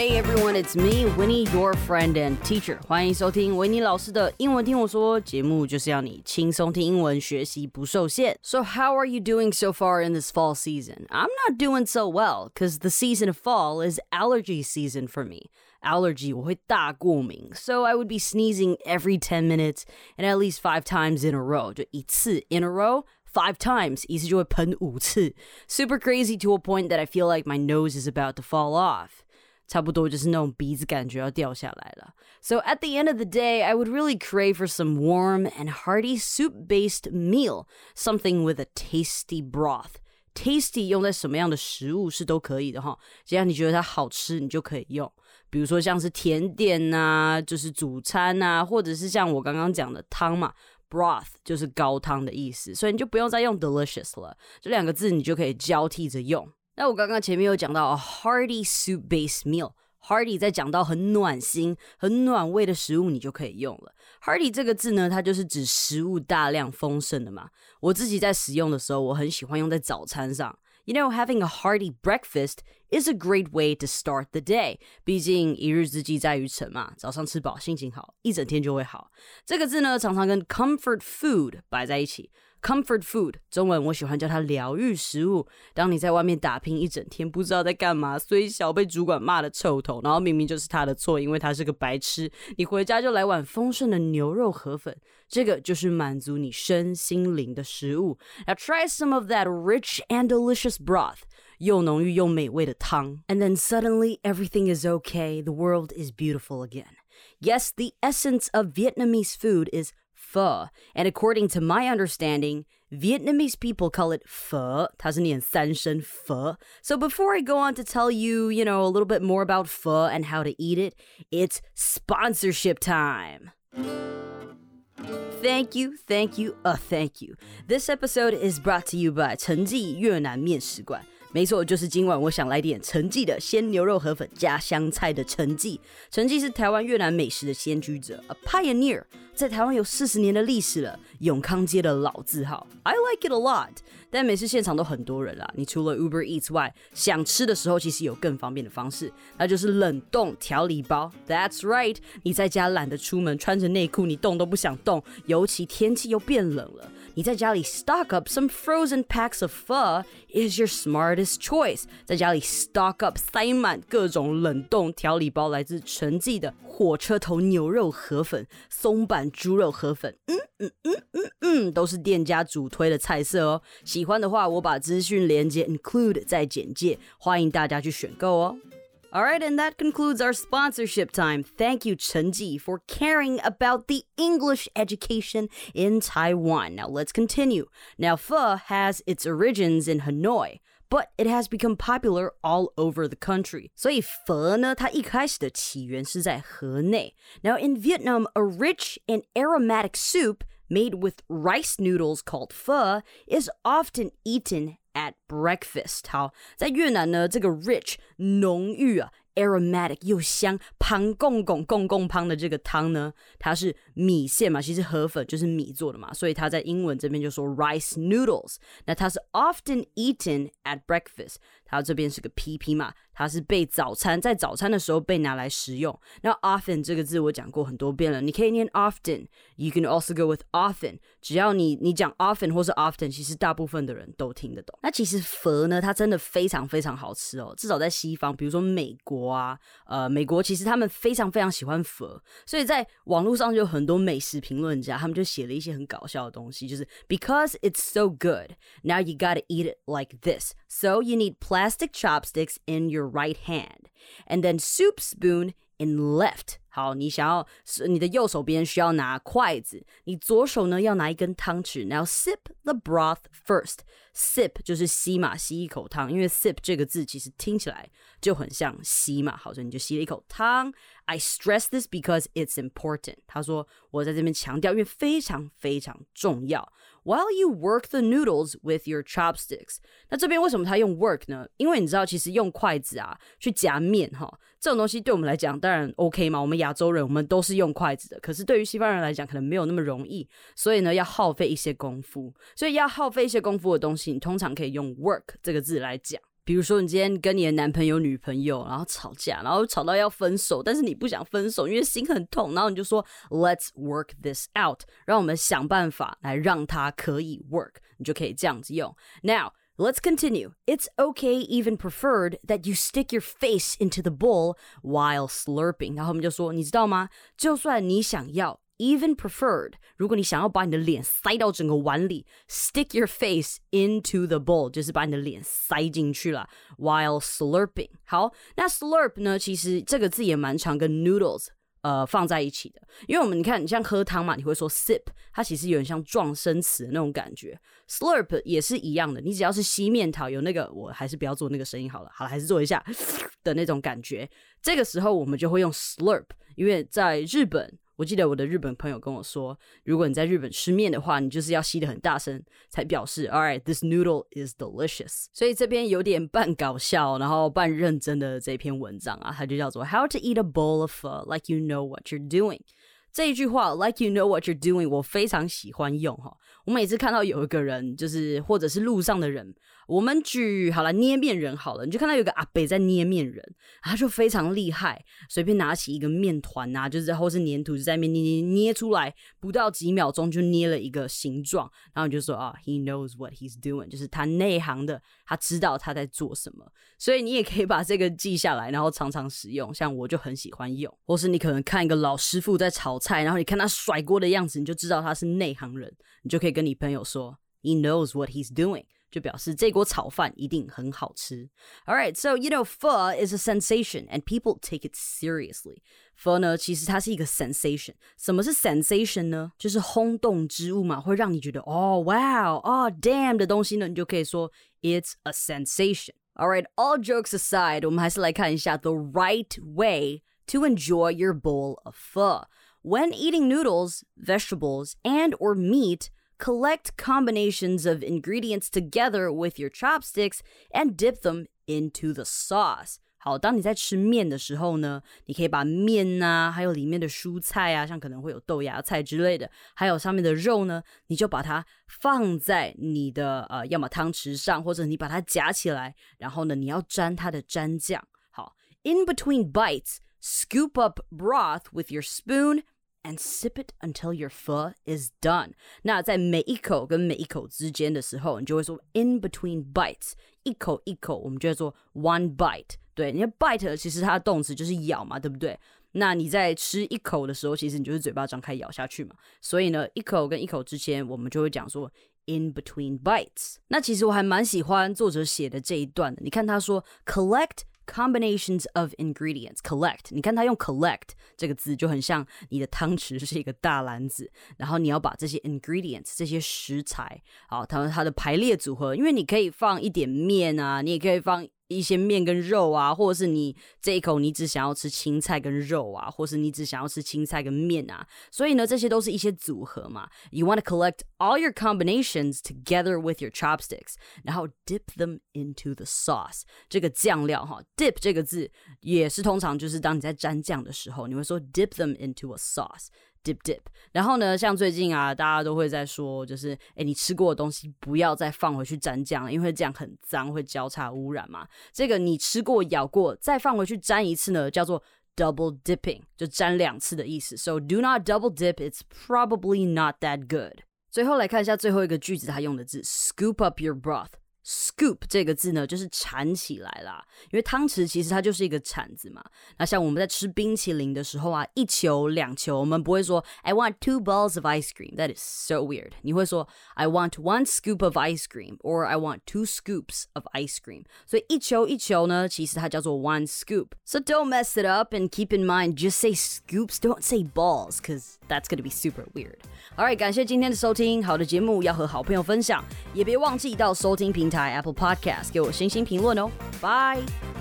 Hey everyone, it's me, Winnie, your friend and teacher. 欢迎收听维尼老师的英文听我说节目，就是要你轻松听英文，学习不受限。So how are you doing so far in this fall season? I'm not doing so well because the season of fall is allergy season for me. Allergy 我会大过敏，so I would be sneezing every 10 minutes and at least five times in a row. 就一次 in a row five times，意思就会喷五次，super crazy to a point that I feel like my nose is about to fall off。 差不多就是那种鼻子感觉要掉下来了。So at the end of the day, I would really crave for some warm and hearty soup-based meal, something with a tasty broth. Tasty 用在什么样的食物是都可以的哈，只要你觉得它好吃，你就可以用。比如说像是甜点呐，就是主餐呐，或者是像我刚刚讲的汤嘛。broth 就是高汤的意思，所以你就不用再用 delicious 了，这两个字你就可以交替着用。 那我刚刚前面有讲到 a hearty soup-based meal，hearty 在讲到很暖心、很暖胃的食物，你就可以用了。hearty 这个字呢，它就是指食物大量丰盛的嘛。我自己在使用的时候，我很喜欢用在早餐上。You know, having a hearty breakfast is a great way to start the day. 毕竟一日之计在于晨嘛，早上吃饱，心情好，一整天就会好。这个字呢，常常跟 comfort food 摆在一起。Comfort food，中文我喜欢叫它疗愈食物。当你在外面打拼一整天，不知道在干嘛，虽小被主管骂的臭头，然后明明就是他的错，因为他是个白痴，你回家就来碗丰盛的牛肉河粉，这个就是满足你身心灵的食物。Now try some of that rich and delicious broth，又浓郁又美味的汤，and then suddenly everything is okay. The world is beautiful again. Yes, the essence of Vietnamese food is pho. And according to my understanding, Vietnamese people call it pho, Tanzanian sanshan pho. So before I go on to tell you, you know, a little bit more about pho and how to eat it, it's sponsorship time. Thank you, thank you, a uh, thank you. This episode is brought to you by Chenji Yunnan Mian 没错，就是今晚我想来点陈记的鲜牛肉河粉加香菜的陈记。陈记是台湾越南美食的先驱者，a pioneer，在台湾有四十年的历史了，永康街的老字号。I like it a lot。但每次现场都很多人啦，你除了 Uber Eats 外，想吃的时候其实有更方便的方式，那就是冷冻调理包。That's right，你在家懒得出门，穿着内裤你动都不想动，尤其天气又变冷了。你在家里 stock up some frozen packs of pho is your smartest choice。在家里 stock up 塞满各种冷冻调理包，来自陈记的火车头牛肉河粉、松板猪肉河粉，嗯嗯嗯嗯嗯，都是店家主推的菜色哦。喜欢的话，我把资讯连接 include 在简介，欢迎大家去选购哦。All right, and that concludes our sponsorship time. Thank you, Chen Ji, for caring about the English education in Taiwan. Now let's continue. Now, pho has its origins in Hanoi. But it has become popular all over the country. 所以佛呢，它一开始的起源是在河内。Now in Vietnam, a rich and aromatic soup made with rice noodles called pho is often eaten at breakfast。好，在越南呢，这个 rich 浓郁啊。aromatic 又香， 汤公公公公汤的这个汤呢，它是米线嘛，其实河粉就是米做的嘛，所以它在英文这边就说 rice noodles。那它是 often eaten at breakfast，它这边是个 PP 嘛，它是被早餐在早餐的时候被拿来食用。那 often 这个字我讲过很多遍了，你可以念 often，you can also go with often。只要你你讲 often 或是 often，其实大部分的人都听得懂。那其实佛呢，它真的非常非常好吃哦，至少在西方，比如说美国啊，呃，美国其实他们非常非常喜欢佛，所以在网络上就有很多美食评论家，他们就写了一些很搞笑的东西，就是 because it's so good, now you gotta eat it like this. So you need plastic chopsticks in your right hand, and then soup spoon in left. 好，你想要是你的右手边需要拿筷子，你左手呢要拿一根汤匙。Now sip the broth first. Sip 就是吸嘛，吸一口汤。因为 sip 这个字其实听起来就很像吸嘛，好，所以你就吸了一口汤。I stress this because it's important。他说我在这边强调，因为非常非常重要。While you work the noodles with your chopsticks，那这边为什么他用 work 呢？因为你知道，其实用筷子啊去夹面哈，这种东西对我们来讲当然 OK 嘛。我们亚洲人我们都是用筷子的，可是对于西方人来讲可能没有那么容易，所以呢要耗费一些功夫。所以要耗费一些功夫的东西，你通常可以用 work 这个字来讲。比如说，你今天跟你的男朋友、女朋友，然后吵架，然后吵到要分手，但是你不想分手，因为心很痛，然后你就说 "Let's work this out"，让我们想办法来让它可以 work，你就可以这样子用。Now let's continue. It's okay, even preferred, that you stick your face into the bowl while slurping。然后我们就说，你知道吗？就算你想要。even preferred，如果你想要把你的脸塞到整个碗里，stick your face into the bowl，就是把你的脸塞进去了，while slurping。好，那 slurp 呢？其实这个字也蛮常跟 noodles 呃放在一起的，因为我们你看，你像喝汤嘛，你会说 sip，它其实有点像撞生词的那种感觉。slurp 也是一样的，你只要是吸面条，有那个，我还是不要做那个声音好了，好了，还是做一下 的那种感觉。这个时候我们就会用 slurp，因为在日本。我记得我的日本朋友跟我说，如果你在日本吃面的话，你就是要吸的很大声，才表示 All right, this noodle is delicious。所以这边有点半搞笑，然后半认真的这篇文章啊，它就叫做 How to eat a bowl of pho like you know what you're doing。这一句话，like you know what you're doing，我非常喜欢用哈。我每次看到有一个人，就是或者是路上的人，我们举好了捏面人好了，你就看到有个阿北在捏面人，他就非常厉害，随便拿起一个面团啊，就是或是粘土就在面捏捏捏出来，不到几秒钟就捏了一个形状，然后你就说啊，he knows what he's doing，就是他内行的，他知道他在做什么，所以你也可以把这个记下来，然后常常使用。像我就很喜欢用，或是你可能看一个老师傅在炒菜，然后你看他甩锅的样子，你就知道他是内行人，你就可以。跟你朋友说，He knows what he's doing，就表示这锅炒饭一定很好吃。All right, so you know, pho is a sensation and people take it seriously. Pho 呢，其实它是一个 sensation。什么是 sensation 呢？就是轰动之物嘛，会让你觉得哦，wow，哦，damn 的东西呢，你就可以说 it's a sensation. All right, all jokes aside，我们还是来看一下 the right way to enjoy your bowl of pho. When eating noodles, vegetables, and or meat, collect combinations of ingredients together with your chopsticks and dip them into the sauce. 好，当你在吃面的时候呢，你可以把面啊，还有里面的蔬菜啊，像可能会有豆芽菜之类的，还有上面的肉呢，你就把它放在你的呃，要么汤匙上，或者你把它夹起来，然后呢，你要沾它的蘸酱。好，in between bites, scoop up broth with your spoon and sip it until your pho is done。那在每一口跟每一口之间的时候，你就会说 in between bites，一口一口，我们就会说 one bite。对，你的 bite 其实它的动词就是咬嘛，对不对？那你在吃一口的时候，其实你就是嘴巴张开咬下去嘛。所以呢，一口跟一口之间，我们就会讲说 in between bites。那其实我还蛮喜欢作者写的这一段的。你看他说 collect。Combinations of ingredients collect，你看它用 collect 这个字就很像你的汤匙是一个大篮子，然后你要把这些 ingredients 这些食材，好，它它的排列组合，因为你可以放一点面啊，你也可以放。一些面跟肉啊，或者是你这一口你只想要吃青菜跟肉啊，或是你只想要吃青菜跟面啊，所以呢，这些都是一些组合嘛。You want to collect all your combinations together with your chopsticks，然后 dip them into the sauce。这个酱料哈，dip 这个字也是通常就是当你在蘸酱的时候，你会说 dip them into a sauce。Dip dip，然后呢，像最近啊，大家都会在说，就是哎，你吃过的东西不要再放回去沾酱，因为这样很脏，会交叉污染嘛。这个你吃过、咬过，再放回去沾一次呢，叫做 double dipping，就沾两次的意思。So do not double dip; it's probably not that good. 最后来看一下最后一个句子，它用的字 scoop up your broth。Scoop 这个字呢，就是铲起来啦。因为汤匙其实它就是一个铲子嘛。那像我们在吃冰淇淋的时候啊，一球两球，我们不会说 I want two balls of ice cream. That is so weird. 你会说 I want one scoop of ice cream or I want two scoops of ice cream. 所以一球一球呢，其实它叫做 one scoop. So don't mess it up and keep in mind just say scoops, don't say balls, because that's gonna be super weird. Alright，感谢今天的收听。好的节目要和好朋友分享，也别忘记到收听平台 Apple Podcast 给我星星评论哦。Bye。